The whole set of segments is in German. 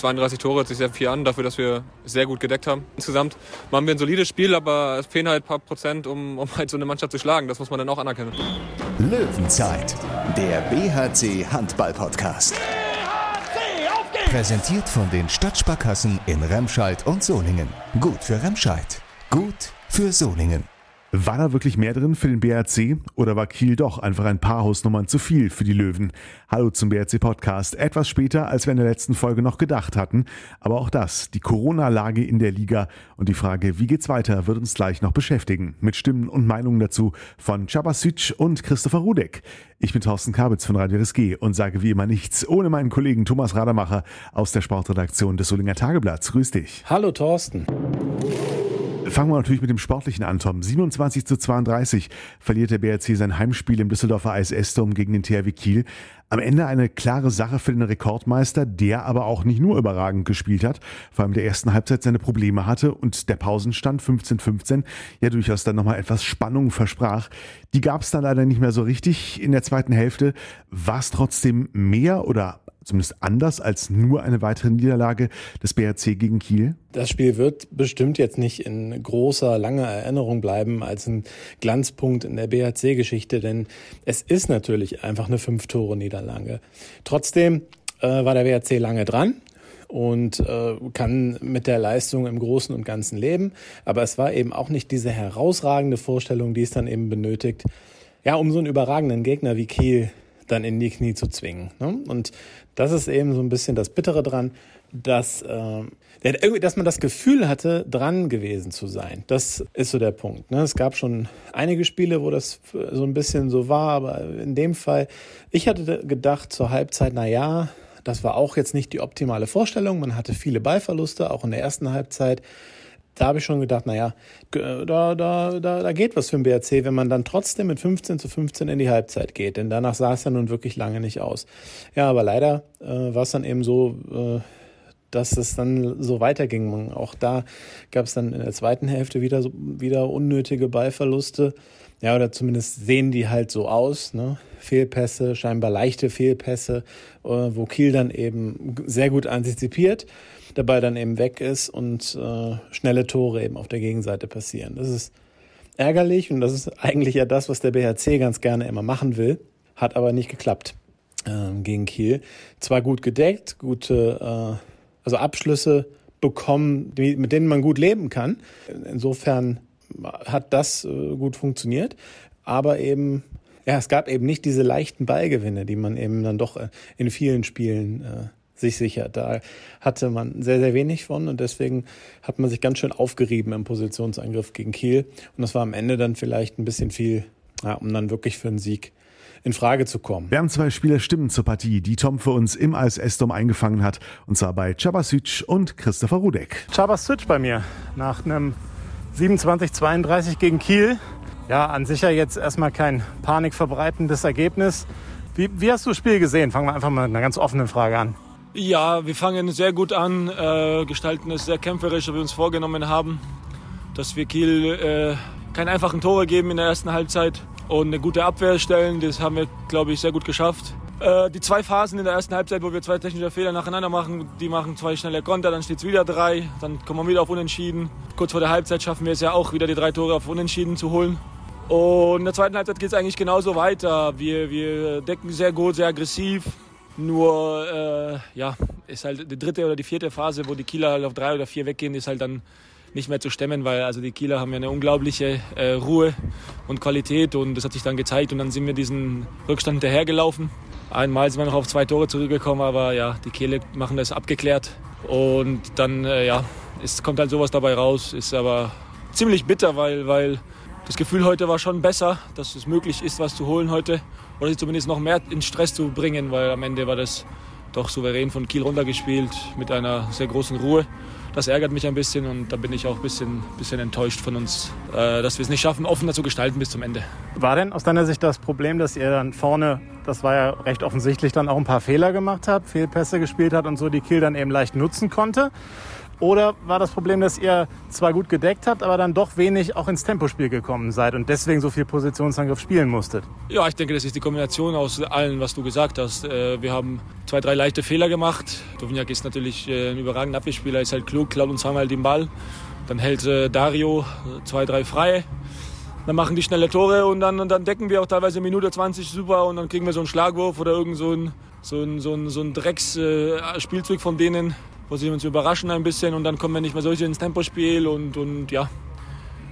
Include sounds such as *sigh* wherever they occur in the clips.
32 Tore hört sich sehr viel an, dafür, dass wir sehr gut gedeckt haben. Insgesamt machen wir ein solides Spiel, aber es fehlen halt ein paar Prozent, um, um halt so eine Mannschaft zu schlagen. Das muss man dann auch anerkennen. Löwenzeit, der BHC Handball Podcast. BHC, Präsentiert von den Stadtsparkassen in Remscheid und Solingen. Gut für Remscheid, gut für Solingen. War da wirklich mehr drin für den BRC oder war Kiel doch einfach ein paar Hausnummern zu viel für die Löwen? Hallo zum BRC Podcast. Etwas später, als wir in der letzten Folge noch gedacht hatten. Aber auch das, die Corona-Lage in der Liga und die Frage, wie geht's weiter, wird uns gleich noch beschäftigen. Mit Stimmen und Meinungen dazu von Cabasic und Christopher Rudek. Ich bin Thorsten Kabitz von Radio RSG und sage wie immer nichts ohne meinen Kollegen Thomas Rademacher aus der Sportredaktion des Solinger Tageblatts. Grüß dich. Hallo Thorsten. Fangen wir natürlich mit dem Sportlichen an, Tom. 27 zu 32 verliert der BRC sein Heimspiel im Düsseldorfer Eis Estom gegen den THW Kiel. Am Ende eine klare Sache für den Rekordmeister, der aber auch nicht nur überragend gespielt hat, vor allem der ersten Halbzeit seine Probleme hatte und der Pausenstand 15-15 ja durchaus dann nochmal etwas Spannung versprach. Die gab es dann leider nicht mehr so richtig in der zweiten Hälfte. War es trotzdem mehr oder zumindest anders als nur eine weitere Niederlage des BRC gegen Kiel? Das Spiel wird bestimmt jetzt nicht in großer, langer Erinnerung bleiben als ein Glanzpunkt in der BRC-Geschichte, denn es ist natürlich einfach eine Fünf-Tore-Niederlage. Trotzdem äh, war der BRC lange dran und äh, kann mit der Leistung im Großen und Ganzen leben. Aber es war eben auch nicht diese herausragende Vorstellung, die es dann eben benötigt, ja, um so einen überragenden Gegner wie Kiel dann in die Knie zu zwingen. Ne? Und das ist eben so ein bisschen das Bittere dran, dass, äh, dass man das Gefühl hatte, dran gewesen zu sein. Das ist so der Punkt. Ne? Es gab schon einige Spiele, wo das so ein bisschen so war, aber in dem Fall, ich hatte gedacht zur Halbzeit, na ja, das war auch jetzt nicht die optimale Vorstellung. Man hatte viele Ballverluste, auch in der ersten Halbzeit da habe ich schon gedacht, naja, da, da, da, da geht was für den BRC, wenn man dann trotzdem mit 15 zu 15 in die Halbzeit geht. Denn danach sah es ja nun wirklich lange nicht aus. Ja, aber leider äh, war es dann eben so, äh, dass es dann so weiterging. Auch da gab es dann in der zweiten Hälfte wieder, wieder unnötige Ballverluste. Ja, oder zumindest sehen die halt so aus. Ne? Fehlpässe, scheinbar leichte Fehlpässe, äh, wo Kiel dann eben sehr gut antizipiert Ball dann eben weg ist und äh, schnelle Tore eben auf der Gegenseite passieren. Das ist ärgerlich und das ist eigentlich ja das, was der BHC ganz gerne immer machen will, hat aber nicht geklappt äh, gegen Kiel. Zwar gut gedeckt, gute äh, also Abschlüsse bekommen, mit denen man gut leben kann. Insofern hat das äh, gut funktioniert, aber eben ja, es gab eben nicht diese leichten Ballgewinne, die man eben dann doch äh, in vielen Spielen äh, sich sichert. Da hatte man sehr, sehr wenig von und deswegen hat man sich ganz schön aufgerieben im Positionsangriff gegen Kiel. Und das war am Ende dann vielleicht ein bisschen viel, ja, um dann wirklich für einen Sieg in Frage zu kommen. Wir haben zwei Spielerstimmen zur Partie, die Tom für uns im ASS-Dom eingefangen hat, und zwar bei Cabasic und Christopher Rudek. Cabasic bei mir nach einem 27-32 gegen Kiel. Ja, an sich ja jetzt erstmal kein panikverbreitendes Ergebnis. Wie, wie hast du das Spiel gesehen? Fangen wir einfach mal mit einer ganz offenen Frage an. Ja, wir fangen sehr gut an, äh, gestalten es sehr kämpferisch, wie wir uns vorgenommen haben, dass wir Kiel äh, keine einfachen Tore geben in der ersten Halbzeit und eine gute Abwehr stellen. Das haben wir, glaube ich, sehr gut geschafft. Äh, die zwei Phasen in der ersten Halbzeit, wo wir zwei technische Fehler nacheinander machen, die machen zwei schnelle Konter, dann steht es wieder drei, dann kommen wir wieder auf Unentschieden. Kurz vor der Halbzeit schaffen wir es ja auch wieder, die drei Tore auf Unentschieden zu holen. Und in der zweiten Halbzeit geht es eigentlich genauso weiter. Wir, wir decken sehr gut, sehr aggressiv, nur, äh, ja, ist halt die dritte oder die vierte Phase, wo die Kieler halt auf drei oder vier weggehen, ist halt dann nicht mehr zu stemmen, weil also die Kieler haben ja eine unglaubliche äh, Ruhe und Qualität und das hat sich dann gezeigt und dann sind wir diesen Rückstand hinterhergelaufen. Einmal sind wir noch auf zwei Tore zurückgekommen, aber ja, die Kieler machen das abgeklärt und dann, äh, ja, es kommt halt sowas dabei raus, ist aber ziemlich bitter, weil, weil das Gefühl heute war schon besser, dass es möglich ist, was zu holen heute oder zumindest noch mehr in Stress zu bringen, weil am Ende war das doch souverän von Kiel runtergespielt mit einer sehr großen Ruhe. Das ärgert mich ein bisschen und da bin ich auch ein bisschen, bisschen enttäuscht von uns, äh, dass wir es nicht schaffen, offener zu gestalten bis zum Ende. War denn aus deiner Sicht das Problem, dass ihr dann vorne, das war ja recht offensichtlich, dann auch ein paar Fehler gemacht habt, Fehlpässe gespielt hat und so, die Kiel dann eben leicht nutzen konnte? Oder war das Problem, dass ihr zwar gut gedeckt habt, aber dann doch wenig auch ins Tempospiel gekommen seid und deswegen so viel Positionsangriff spielen musstet? Ja, ich denke, das ist die Kombination aus allen, was du gesagt hast. Äh, wir haben zwei, drei leichte Fehler gemacht. Dovniak ist natürlich äh, ein überragender Abwehrspieler, ist halt klug, klaut uns zweimal den Ball. Dann hält äh, Dario zwei, drei frei. Dann machen die schnelle Tore und dann, und dann decken wir auch teilweise Minute 20 super und dann kriegen wir so einen Schlagwurf oder irgend so ein, so ein, so ein, so ein Drecksspielzeug von denen wo sie uns überraschen ein bisschen und dann kommen wir nicht mehr so ins Tempospiel und, und ja,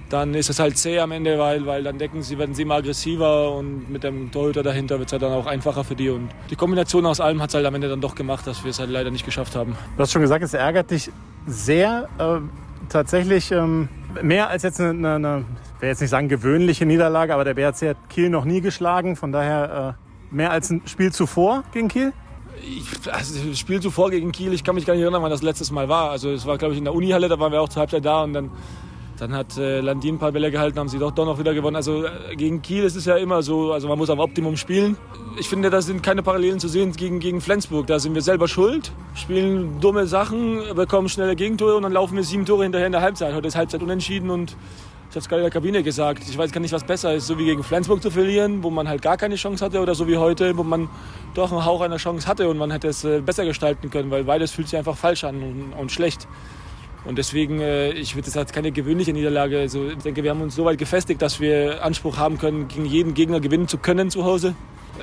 dann ist es halt zäh am Ende, weil, weil dann decken sie, werden sie immer aggressiver und mit dem Torhüter dahinter wird es halt dann auch einfacher für die. Und die Kombination aus allem hat es halt am Ende dann doch gemacht, dass wir es halt leider nicht geschafft haben. Du hast schon gesagt, es ärgert dich sehr. Äh, tatsächlich ähm, mehr als jetzt eine, eine, eine, ich will jetzt nicht sagen gewöhnliche Niederlage, aber der BRC hat Kiel noch nie geschlagen. Von daher äh, mehr als ein Spiel zuvor gegen Kiel? Ich, also das Spiel zuvor gegen Kiel, ich kann mich gar nicht erinnern, wann das letztes Mal war. Also es war, glaube ich, in der Unihalle, da waren wir auch zur Halbzeit da und dann, dann hat äh, Landin ein paar Bälle gehalten, haben sie doch, doch noch wieder gewonnen. Also äh, gegen Kiel ist es ja immer so, also man muss am Optimum spielen. Ich finde, da sind keine Parallelen zu sehen gegen, gegen Flensburg. Da sind wir selber schuld, spielen dumme Sachen, bekommen schnelle Gegentore und dann laufen wir sieben Tore hinterher in der Halbzeit. Heute ist Halbzeit unentschieden und ich habe es gerade in der Kabine gesagt, ich weiß gar nicht, was besser ist, so wie gegen Flensburg zu verlieren, wo man halt gar keine Chance hatte, oder so wie heute, wo man doch einen Hauch einer Chance hatte und man hätte es äh, besser gestalten können, weil beides fühlt sich einfach falsch an und, und schlecht. Und deswegen, äh, ich würde das als keine gewöhnliche Niederlage. Also ich denke, wir haben uns so weit gefestigt, dass wir Anspruch haben können, gegen jeden Gegner gewinnen zu können zu Hause.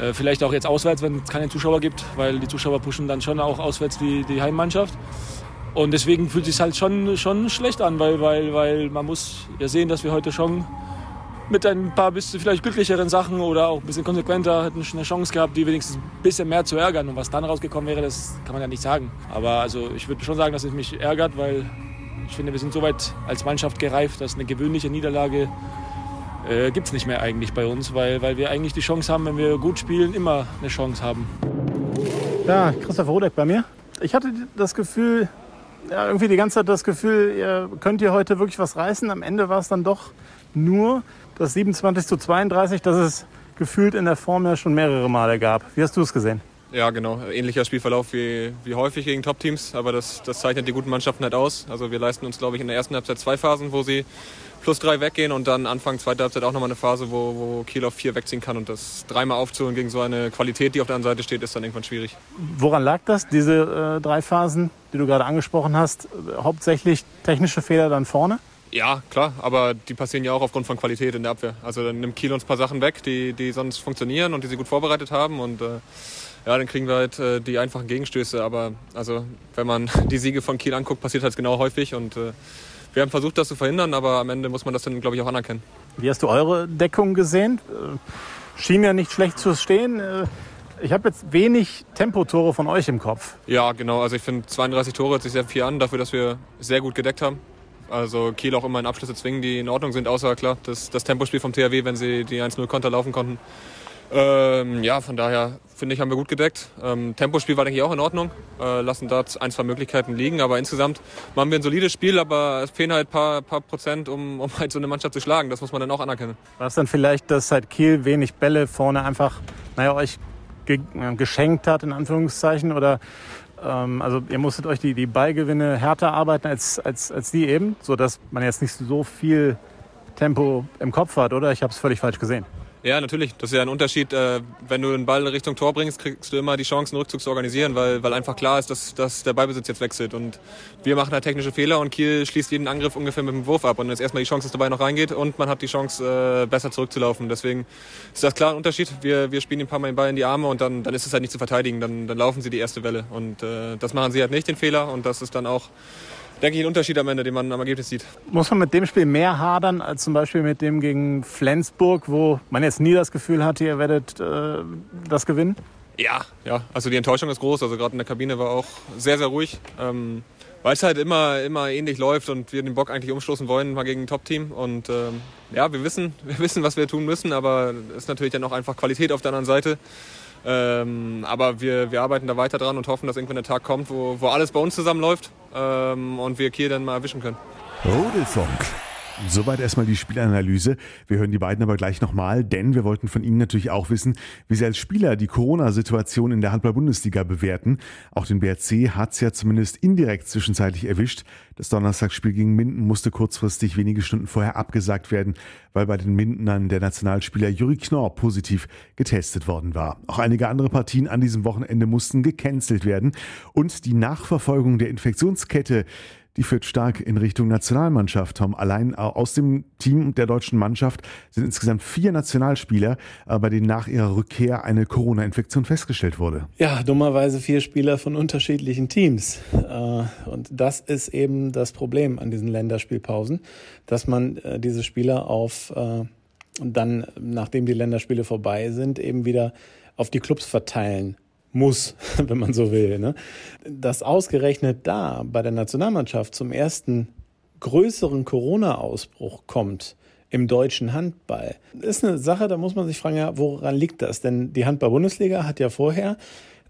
Äh, vielleicht auch jetzt auswärts, wenn es keine Zuschauer gibt, weil die Zuschauer pushen dann schon auch auswärts die, die Heimmannschaft. Und deswegen fühlt es sich halt schon, schon schlecht an, weil, weil, weil man muss ja sehen, dass wir heute schon mit ein paar bisschen vielleicht glücklicheren Sachen oder auch ein bisschen konsequenter hätten eine Chance gehabt, die wenigstens ein bisschen mehr zu ärgern. Und was dann rausgekommen wäre, das kann man ja nicht sagen. Aber also ich würde schon sagen, dass es mich ärgert, weil ich finde, wir sind so weit als Mannschaft gereift, dass eine gewöhnliche Niederlage äh, gibt es nicht mehr eigentlich bei uns, weil, weil wir eigentlich die Chance haben, wenn wir gut spielen, immer eine Chance haben. Ja, Christoph Rodeck bei mir. Ich hatte das Gefühl, ja, irgendwie die ganze Zeit das Gefühl, ihr könnt ihr heute wirklich was reißen. Am Ende war es dann doch nur das 27 zu 32, das es gefühlt in der Form ja schon mehrere Male gab. Wie hast du es gesehen? Ja, genau. Ähnlicher Spielverlauf wie, wie häufig gegen Top-Teams, aber das, das zeichnet die guten Mannschaften halt aus. Also wir leisten uns, glaube ich, in der ersten Halbzeit zwei Phasen, wo sie plus drei weggehen und dann Anfang zweiter Halbzeit auch nochmal eine Phase, wo, wo Kiel auf vier wegziehen kann. Und das dreimal aufzuholen gegen so eine Qualität, die auf der anderen Seite steht, ist dann irgendwann schwierig. Woran lag das, diese äh, drei Phasen, die du gerade angesprochen hast? Hauptsächlich technische Fehler dann vorne? Ja, klar, aber die passieren ja auch aufgrund von Qualität in der Abwehr. Also dann nimmt Kiel uns ein paar Sachen weg, die, die sonst funktionieren und die sie gut vorbereitet haben. Und äh, ja, dann kriegen wir halt äh, die einfachen Gegenstöße. Aber also, wenn man *laughs* die Siege von Kiel anguckt, passiert halt genau häufig. Und äh, wir haben versucht, das zu verhindern, aber am Ende muss man das dann, glaube ich, auch anerkennen. Wie hast du eure Deckung gesehen? Äh, schien ja nicht schlecht zu stehen. Äh, ich habe jetzt wenig Tempotore von euch im Kopf. Ja, genau. Also ich finde 32 Tore hört sich sehr viel an, dafür, dass wir sehr gut gedeckt haben. Also Kiel auch immer in Abschlüsse zwingen, die in Ordnung sind, außer klar das, das Tempospiel vom THW, wenn sie die 1-0-Konter laufen konnten. Ähm, ja, von daher finde ich, haben wir gut gedeckt. Ähm, Tempospiel war, denke ich, auch in Ordnung. Äh, lassen dort ein, zwei Möglichkeiten liegen. Aber insgesamt machen wir ein solides Spiel, aber es fehlen halt ein paar, paar Prozent, um, um halt so eine Mannschaft zu schlagen. Das muss man dann auch anerkennen. War es dann vielleicht, dass halt Kiel wenig Bälle vorne einfach, naja, euch ge äh, geschenkt hat, in Anführungszeichen? Oder ähm, also ihr musstet euch die, die Ballgewinne härter arbeiten als, als, als die eben, sodass man jetzt nicht so viel Tempo im Kopf hat, oder? Ich habe es völlig falsch gesehen. Ja, natürlich. Das ist ja ein Unterschied. Äh, wenn du den Ball Richtung Tor bringst, kriegst du immer die Chance, einen Rückzug zu organisieren, weil, weil einfach klar ist, dass, dass der Ballbesitz jetzt wechselt. Und wir machen halt technische Fehler und Kiel schließt jeden Angriff ungefähr mit dem Wurf ab. Und jetzt erstmal die Chance, dass der Ball noch reingeht und man hat die Chance, äh, besser zurückzulaufen. Deswegen ist das klar ein Unterschied. Wir, wir spielen ein paar Mal den Ball in die Arme und dann, dann ist es halt nicht zu verteidigen. Dann, dann laufen sie die erste Welle. Und äh, das machen sie halt nicht, den Fehler. Und das ist dann auch denke ich, ein Unterschied am Ende, den man am Ergebnis sieht. Muss man mit dem Spiel mehr hadern als zum Beispiel mit dem gegen Flensburg, wo man jetzt nie das Gefühl hatte, ihr werdet äh, das gewinnen? Ja, ja. Also die Enttäuschung ist groß. Also gerade in der Kabine war auch sehr, sehr ruhig. Ähm, weil es halt immer, immer ähnlich läuft und wir den Bock eigentlich umstoßen wollen, mal gegen ein Top-Team. Und ähm, ja, wir wissen, *laughs* wir wissen, was wir tun müssen, aber es ist natürlich dann auch einfach Qualität auf der anderen Seite. Ähm, aber wir, wir arbeiten da weiter dran und hoffen, dass irgendwann der Tag kommt, wo, wo alles bei uns zusammenläuft ähm, und wir Kiel dann mal erwischen können. Rudelfunk. Soweit erstmal die Spielanalyse. Wir hören die beiden aber gleich nochmal, denn wir wollten von Ihnen natürlich auch wissen, wie Sie als Spieler die Corona-Situation in der Handball-Bundesliga bewerten. Auch den BRC hat es ja zumindest indirekt zwischenzeitlich erwischt. Das Donnerstagsspiel gegen Minden musste kurzfristig wenige Stunden vorher abgesagt werden, weil bei den Mindenern der Nationalspieler Juri Knorr positiv getestet worden war. Auch einige andere Partien an diesem Wochenende mussten gecancelt werden. Und die Nachverfolgung der Infektionskette die führt stark in Richtung Nationalmannschaft. Tom, allein aus dem Team der deutschen Mannschaft sind insgesamt vier Nationalspieler, äh, bei denen nach ihrer Rückkehr eine Corona-Infektion festgestellt wurde. Ja, dummerweise vier Spieler von unterschiedlichen Teams. Äh, und das ist eben das Problem an diesen Länderspielpausen, dass man äh, diese Spieler auf dann, nachdem die Länderspiele vorbei sind, eben wieder auf die Clubs verteilen muss, *laughs* wenn man so will. Ne? Dass ausgerechnet da bei der Nationalmannschaft zum ersten größeren Corona-Ausbruch kommt im deutschen Handball, ist eine Sache, da muss man sich fragen, ja, woran liegt das? Denn die Handball-Bundesliga hat ja vorher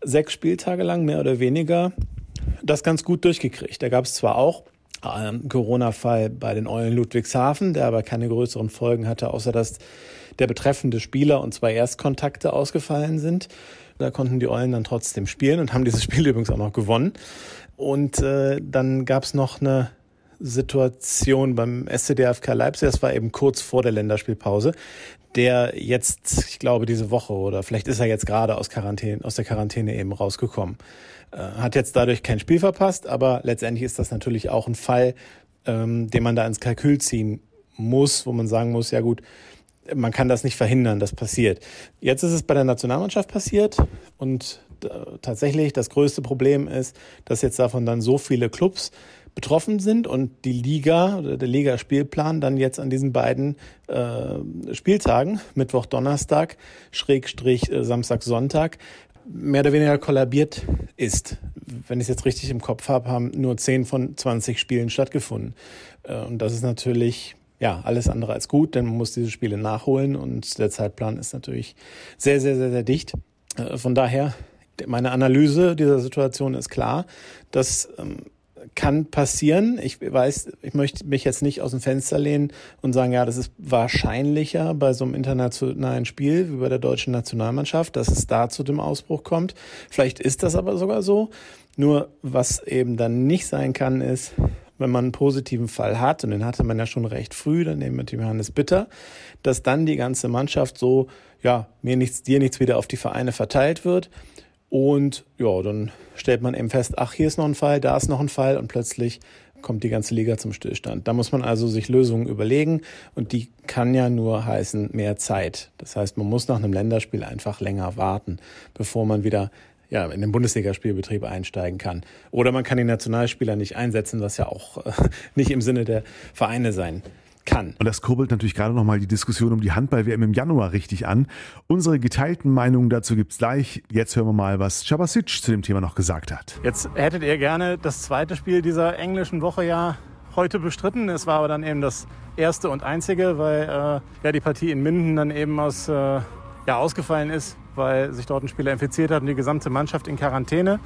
sechs Spieltage lang mehr oder weniger das ganz gut durchgekriegt. Da gab es zwar auch einen Corona-Fall bei den Eulen Ludwigshafen, der aber keine größeren Folgen hatte, außer dass der betreffende Spieler und zwei Erstkontakte ausgefallen sind. Da konnten die Eulen dann trotzdem spielen und haben dieses Spiel *laughs* übrigens auch noch gewonnen. Und äh, dann gab es noch eine Situation beim SCDFK Leipzig, das war eben kurz vor der Länderspielpause, der jetzt, ich glaube, diese Woche oder vielleicht ist er jetzt gerade aus, Quarantäne, aus der Quarantäne eben rausgekommen. Äh, hat jetzt dadurch kein Spiel verpasst, aber letztendlich ist das natürlich auch ein Fall, ähm, den man da ins Kalkül ziehen muss, wo man sagen muss, ja gut, man kann das nicht verhindern, das passiert. Jetzt ist es bei der Nationalmannschaft passiert und äh, tatsächlich das größte Problem ist, dass jetzt davon dann so viele Clubs betroffen sind und die Liga oder der Ligaspielplan dann jetzt an diesen beiden äh, Spieltagen, Mittwoch, Donnerstag, Schrägstrich, äh, Samstag, Sonntag, mehr oder weniger kollabiert ist. Wenn ich es jetzt richtig im Kopf habe, haben nur 10 von 20 Spielen stattgefunden. Äh, und das ist natürlich ja, alles andere als gut, denn man muss diese Spiele nachholen und der Zeitplan ist natürlich sehr, sehr, sehr, sehr dicht. Äh, von daher, meine Analyse dieser Situation ist klar. Das ähm, kann passieren. Ich weiß, ich möchte mich jetzt nicht aus dem Fenster lehnen und sagen, ja, das ist wahrscheinlicher bei so einem internationalen Spiel wie bei der deutschen Nationalmannschaft, dass es da zu dem Ausbruch kommt. Vielleicht ist das aber sogar so. Nur was eben dann nicht sein kann, ist, wenn man einen positiven Fall hat, und den hatte man ja schon recht früh, dann nehmen wir mit Johannes Bitter, dass dann die ganze Mannschaft so, ja, mir nichts, dir nichts wieder auf die Vereine verteilt wird. Und ja, dann stellt man eben fest, ach, hier ist noch ein Fall, da ist noch ein Fall und plötzlich kommt die ganze Liga zum Stillstand. Da muss man also sich Lösungen überlegen und die kann ja nur heißen mehr Zeit. Das heißt, man muss nach einem Länderspiel einfach länger warten, bevor man wieder ja, in den Bundesligaspielbetrieb einsteigen kann. Oder man kann die Nationalspieler nicht einsetzen, was ja auch äh, *laughs* nicht im Sinne der Vereine sein kann. Und das kurbelt natürlich gerade nochmal die Diskussion um die Handball-WM im Januar richtig an. Unsere geteilten Meinungen dazu gibt's gleich. Jetzt hören wir mal, was Chabasic zu dem Thema noch gesagt hat. Jetzt hättet ihr gerne das zweite Spiel dieser englischen Woche ja heute bestritten. Es war aber dann eben das erste und einzige, weil äh, ja die Partie in Minden dann eben aus, äh, ja, ausgefallen ist weil sich dort ein Spieler infiziert hat und die gesamte Mannschaft in Quarantäne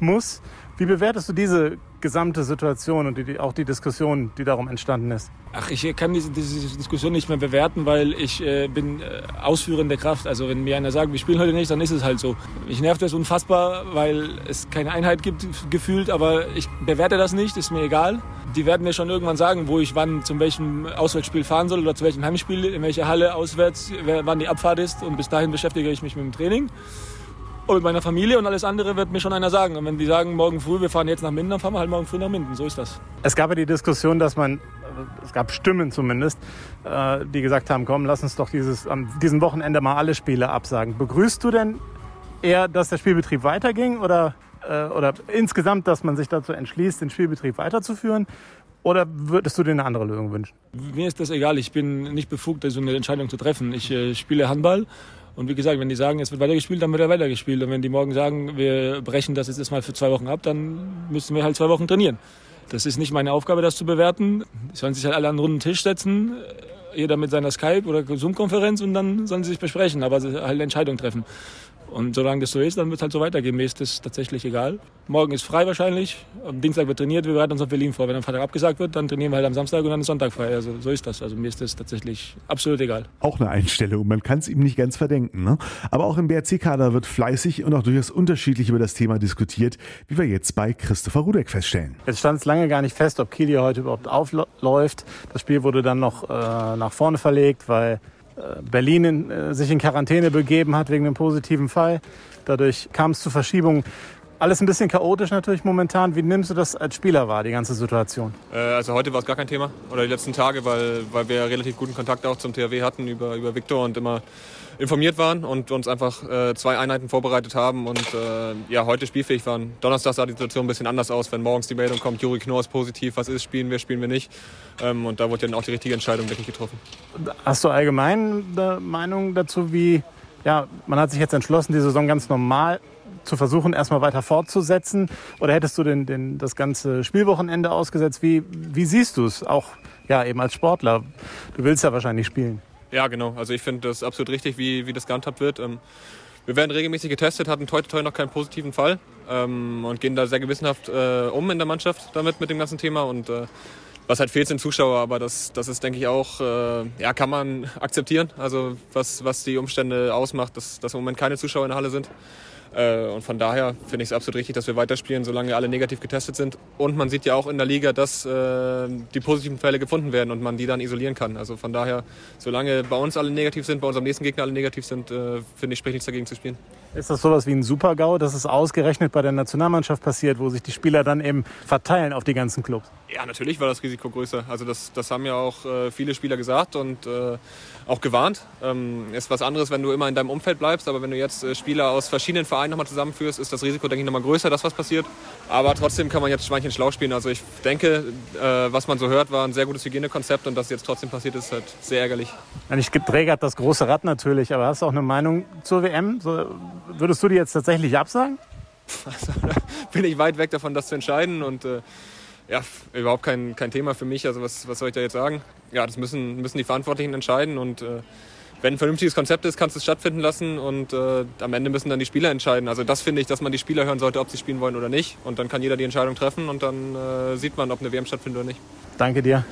muss. Wie bewertest du diese gesamte Situation und die, auch die Diskussion, die darum entstanden ist? Ach, ich kann diese, diese Diskussion nicht mehr bewerten, weil ich äh, bin äh, ausführende Kraft. Also wenn mir einer sagt, wir spielen heute nicht, dann ist es halt so. Ich nervt das unfassbar, weil es keine Einheit gibt, gefühlt, aber ich bewerte das nicht, ist mir egal. Die werden mir schon irgendwann sagen, wo ich wann zum welchem Auswärtsspiel fahren soll oder zu welchem Heimspiel, in welcher Halle auswärts, wann die Abfahrt ist und bis dahin beschäftige ich mich mit dem Training und mit meiner Familie und alles andere wird mir schon einer sagen. Und wenn die sagen, morgen früh, wir fahren jetzt nach Minden, dann fahren wir halt morgen früh nach Minden. So ist das. Es gab ja die Diskussion, dass man, es gab Stimmen zumindest, äh, die gesagt haben, komm, lass uns doch dieses, an diesem Wochenende mal alle Spiele absagen. Begrüßt du denn eher, dass der Spielbetrieb weiterging oder, äh, oder insgesamt, dass man sich dazu entschließt, den Spielbetrieb weiterzuführen? Oder würdest du dir eine andere Lösung wünschen? Mir ist das egal. Ich bin nicht befugt, so eine Entscheidung zu treffen. Ich äh, spiele Handball und wie gesagt, wenn die sagen, es wird weitergespielt, dann wird er weitergespielt. Und wenn die morgen sagen, wir brechen das jetzt erstmal für zwei Wochen ab, dann müssen wir halt zwei Wochen trainieren. Das ist nicht meine Aufgabe, das zu bewerten. Die sollen sich halt alle an einen runden Tisch setzen, jeder mit seiner Skype- oder Zoom-Konferenz und dann sollen sie sich besprechen, aber halt eine Entscheidung treffen. Und solange das so ist, dann wird es halt so weitergehen. Mir ist das tatsächlich egal. Morgen ist frei wahrscheinlich. Am Dienstag wird trainiert. Wir bereiten uns auf Berlin vor. Wenn am Freitag abgesagt wird, dann trainieren wir halt am Samstag und dann ist Sonntag frei. Also so ist das. Also mir ist das tatsächlich absolut egal. Auch eine Einstellung. Man kann es ihm nicht ganz verdenken. Ne? Aber auch im BRC-Kader wird fleißig und auch durchaus unterschiedlich über das Thema diskutiert, wie wir jetzt bei Christopher Rudek feststellen. Jetzt stand es lange gar nicht fest, ob Kiel hier heute überhaupt aufläuft. Das Spiel wurde dann noch äh, nach vorne verlegt, weil Berlin in, äh, sich in Quarantäne begeben hat wegen einem positiven Fall. Dadurch kam es zu Verschiebungen. Alles ein bisschen chaotisch natürlich momentan. Wie nimmst du das als Spieler wahr, die ganze Situation? Äh, also heute war es gar kein Thema oder die letzten Tage, weil, weil wir relativ guten Kontakt auch zum THW hatten über, über Viktor und immer informiert waren und uns einfach äh, zwei Einheiten vorbereitet haben und äh, ja, heute spielfähig waren. Donnerstag sah die Situation ein bisschen anders aus, wenn morgens die Meldung kommt, Juri Knorr ist positiv, was ist, spielen wir, spielen wir nicht. Ähm, und da wurde dann auch die richtige Entscheidung, denke ich, getroffen. Hast du allgemein eine Meinung dazu, wie, ja, man hat sich jetzt entschlossen, die Saison ganz normal zu versuchen, erstmal weiter fortzusetzen? Oder hättest du den, den, das ganze Spielwochenende ausgesetzt? Wie, wie siehst du es auch ja, eben als Sportler? Du willst ja wahrscheinlich spielen. Ja, genau. Also ich finde das absolut richtig, wie, wie das gehandhabt wird. Ähm, wir werden regelmäßig getestet, hatten heute, heute noch keinen positiven Fall ähm, und gehen da sehr gewissenhaft äh, um in der Mannschaft damit mit dem ganzen Thema. Und äh, was halt fehlt, sind Zuschauer, aber das, das ist, denke ich, auch, äh, ja, kann man *laughs* akzeptieren. Also was, was die Umstände ausmacht, dass, dass im Moment keine Zuschauer in der Halle sind. Äh, und von daher finde ich es absolut richtig, dass wir weiterspielen, solange alle negativ getestet sind. Und man sieht ja auch in der Liga, dass äh, die positiven Fälle gefunden werden und man die dann isolieren kann. Also von daher, solange bei uns alle negativ sind, bei unserem nächsten Gegner alle negativ sind, äh, finde ich, spricht nichts dagegen zu spielen. Ist das sowas wie ein Super-GAU, dass es ausgerechnet bei der Nationalmannschaft passiert, wo sich die Spieler dann eben verteilen auf die ganzen Clubs? Ja, natürlich war das Risiko größer. Also das, das haben ja auch äh, viele Spieler gesagt und äh, auch gewarnt. Ähm, ist was anderes, wenn du immer in deinem Umfeld bleibst, aber wenn du jetzt äh, Spieler aus verschiedenen Vereinen nochmal zusammenführst, ist das Risiko, denke ich, nochmal größer, dass was passiert. Aber trotzdem kann man jetzt Schweinchen schlau spielen. Also ich denke, äh, was man so hört, war ein sehr gutes Hygienekonzept und dass jetzt trotzdem passiert ist, halt sehr ärgerlich. Ich geträgert das große Rad natürlich, aber hast du auch eine Meinung zur WM? So, würdest du die jetzt tatsächlich absagen? Also, da bin ich weit weg davon, das zu entscheiden und äh, ja, überhaupt kein, kein Thema für mich. Also was, was soll ich da jetzt sagen? Ja, das müssen, müssen die Verantwortlichen entscheiden und äh, wenn ein vernünftiges Konzept ist, kannst du es stattfinden lassen und äh, am Ende müssen dann die Spieler entscheiden. Also das finde ich, dass man die Spieler hören sollte, ob sie spielen wollen oder nicht. Und dann kann jeder die Entscheidung treffen und dann äh, sieht man, ob eine WM stattfindet oder nicht. Danke dir.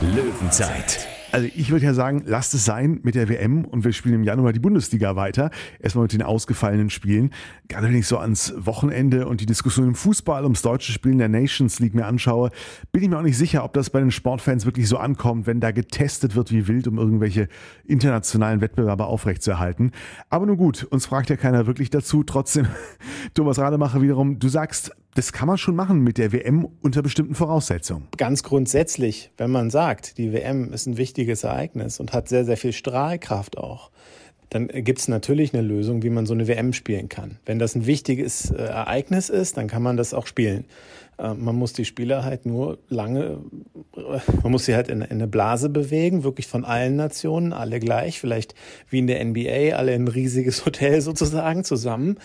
Löwenzeit. Also ich würde ja sagen, lasst es sein mit der WM und wir spielen im Januar die Bundesliga weiter. Erstmal mit den ausgefallenen Spielen. Gerade wenn ich so ans Wochenende und die Diskussion im Fußball ums deutsche Spielen der Nations League mir anschaue, bin ich mir auch nicht sicher, ob das bei den Sportfans wirklich so ankommt, wenn da getestet wird wie wild, um irgendwelche internationalen Wettbewerbe aufrechtzuerhalten. Aber nun gut, uns fragt ja keiner wirklich dazu. Trotzdem, *laughs* Thomas Rademacher wiederum, du sagst, das kann man schon machen mit der WM unter bestimmten Voraussetzungen. Ganz grundsätzlich, wenn man sagt, die WM ist ein wichtiges Ereignis und hat sehr, sehr viel Strahlkraft auch, dann gibt es natürlich eine Lösung, wie man so eine WM spielen kann. Wenn das ein wichtiges äh, Ereignis ist, dann kann man das auch spielen. Äh, man muss die Spieler halt nur lange, man muss sie halt in, in, eine Blase bewegen, wirklich von allen Nationen, alle gleich, vielleicht wie in der NBA, alle in ein riesiges *laughs* Hotel sozusagen zusammen.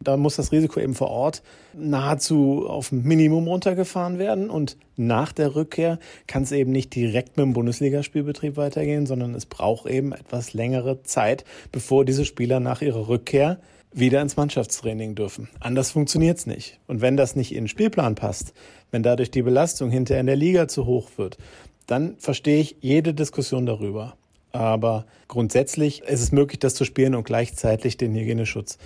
Da muss das Risiko eben vor Ort nahezu auf Minimum runtergefahren werden und nach der Rückkehr kann es eben nicht direkt mit dem Bundesligaspielbetrieb weitergehen, sondern es braucht eben etwas längere Zeit, bevor diese Spieler nach ihrer Rückkehr wieder ins Mannschaftstraining dürfen. Anders funktioniert's nicht. Und wenn das nicht in den Spielplan passt, wenn dadurch die Belastung hinterher in der Liga zu hoch wird, dann verstehe ich jede Diskussion darüber. Aber grundsätzlich ist es möglich, das zu spielen und gleichzeitig den Hygieneschutz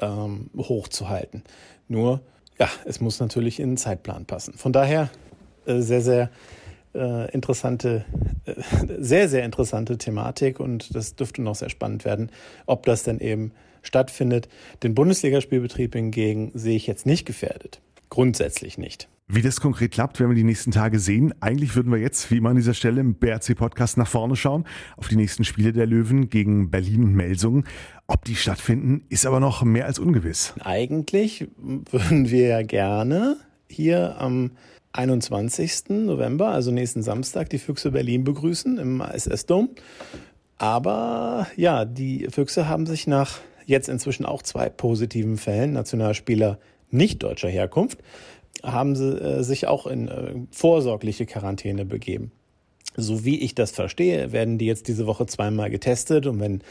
ähm, hochzuhalten. Nur, ja, es muss natürlich in den Zeitplan passen. Von daher äh, sehr, sehr äh, interessante, äh, *laughs* sehr, sehr interessante Thematik und das dürfte noch sehr spannend werden, ob das denn eben stattfindet. Den Bundesligaspielbetrieb hingegen sehe ich jetzt nicht gefährdet. Grundsätzlich nicht. Wie das konkret klappt, werden wir die nächsten Tage sehen. Eigentlich würden wir jetzt, wie immer an dieser Stelle im BRC-Podcast, nach vorne schauen, auf die nächsten Spiele der Löwen gegen Berlin und Melsungen. Ob die stattfinden, ist aber noch mehr als ungewiss. Eigentlich würden wir ja gerne hier am 21. November, also nächsten Samstag, die Füchse Berlin begrüßen im ISS-Dom. Aber ja, die Füchse haben sich nach jetzt inzwischen auch zwei positiven Fällen, Nationalspieler nicht deutscher Herkunft, haben sie äh, sich auch in äh, vorsorgliche Quarantäne begeben. So wie ich das verstehe, werden die jetzt diese Woche zweimal getestet und wenn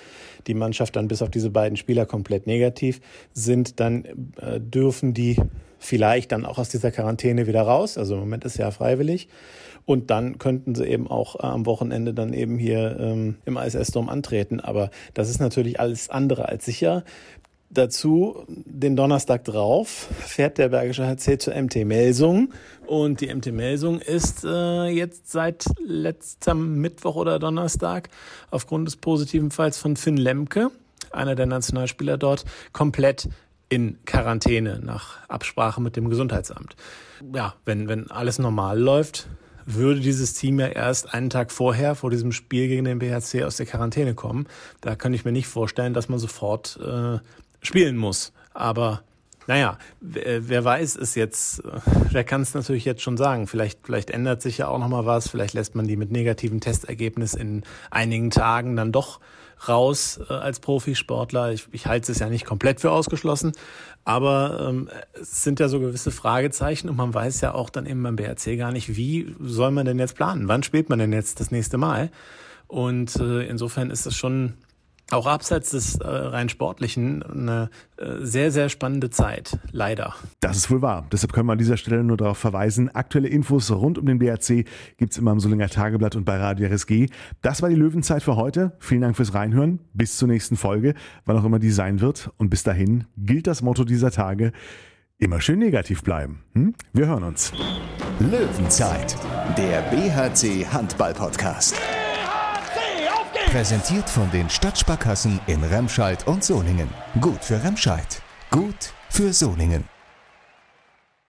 die Mannschaft dann bis auf diese beiden Spieler komplett negativ sind, dann äh, dürfen die vielleicht dann auch aus dieser Quarantäne wieder raus. Also im Moment ist ja freiwillig. Und dann könnten sie eben auch äh, am Wochenende dann eben hier ähm, im ISS-Dom antreten. Aber das ist natürlich alles andere als sicher. Dazu den Donnerstag drauf fährt der Bergische HC zur MT Melsung und die MT Melsung ist äh, jetzt seit letztem Mittwoch oder Donnerstag aufgrund des positiven Falls von Finn Lemke, einer der Nationalspieler dort, komplett in Quarantäne nach Absprache mit dem Gesundheitsamt. Ja, wenn, wenn alles normal läuft, würde dieses Team ja erst einen Tag vorher, vor diesem Spiel gegen den BHC, aus der Quarantäne kommen. Da kann ich mir nicht vorstellen, dass man sofort äh, spielen muss. Aber naja, wer weiß ist jetzt, wer kann es natürlich jetzt schon sagen. Vielleicht, vielleicht ändert sich ja auch nochmal was. Vielleicht lässt man die mit negativem Testergebnis in einigen Tagen dann doch raus äh, als Profisportler. Ich, ich halte es ja nicht komplett für ausgeschlossen, aber ähm, es sind ja so gewisse Fragezeichen und man weiß ja auch dann eben beim BRC gar nicht, wie soll man denn jetzt planen? Wann spielt man denn jetzt das nächste Mal? Und äh, insofern ist es schon auch abseits des äh, rein sportlichen eine äh, sehr, sehr spannende Zeit, leider. Das ist wohl wahr. Deshalb können wir an dieser Stelle nur darauf verweisen. Aktuelle Infos rund um den BRC gibt es immer im Solinger Tageblatt und bei Radio RSG. Das war die Löwenzeit für heute. Vielen Dank fürs Reinhören. Bis zur nächsten Folge, wann auch immer die sein wird. Und bis dahin gilt das Motto dieser Tage. Immer schön negativ bleiben. Hm? Wir hören uns. Löwenzeit, der BHC Handball Podcast. Präsentiert von den Stadtsparkassen in Remscheid und Solingen. Gut für Remscheid. Gut für Solingen.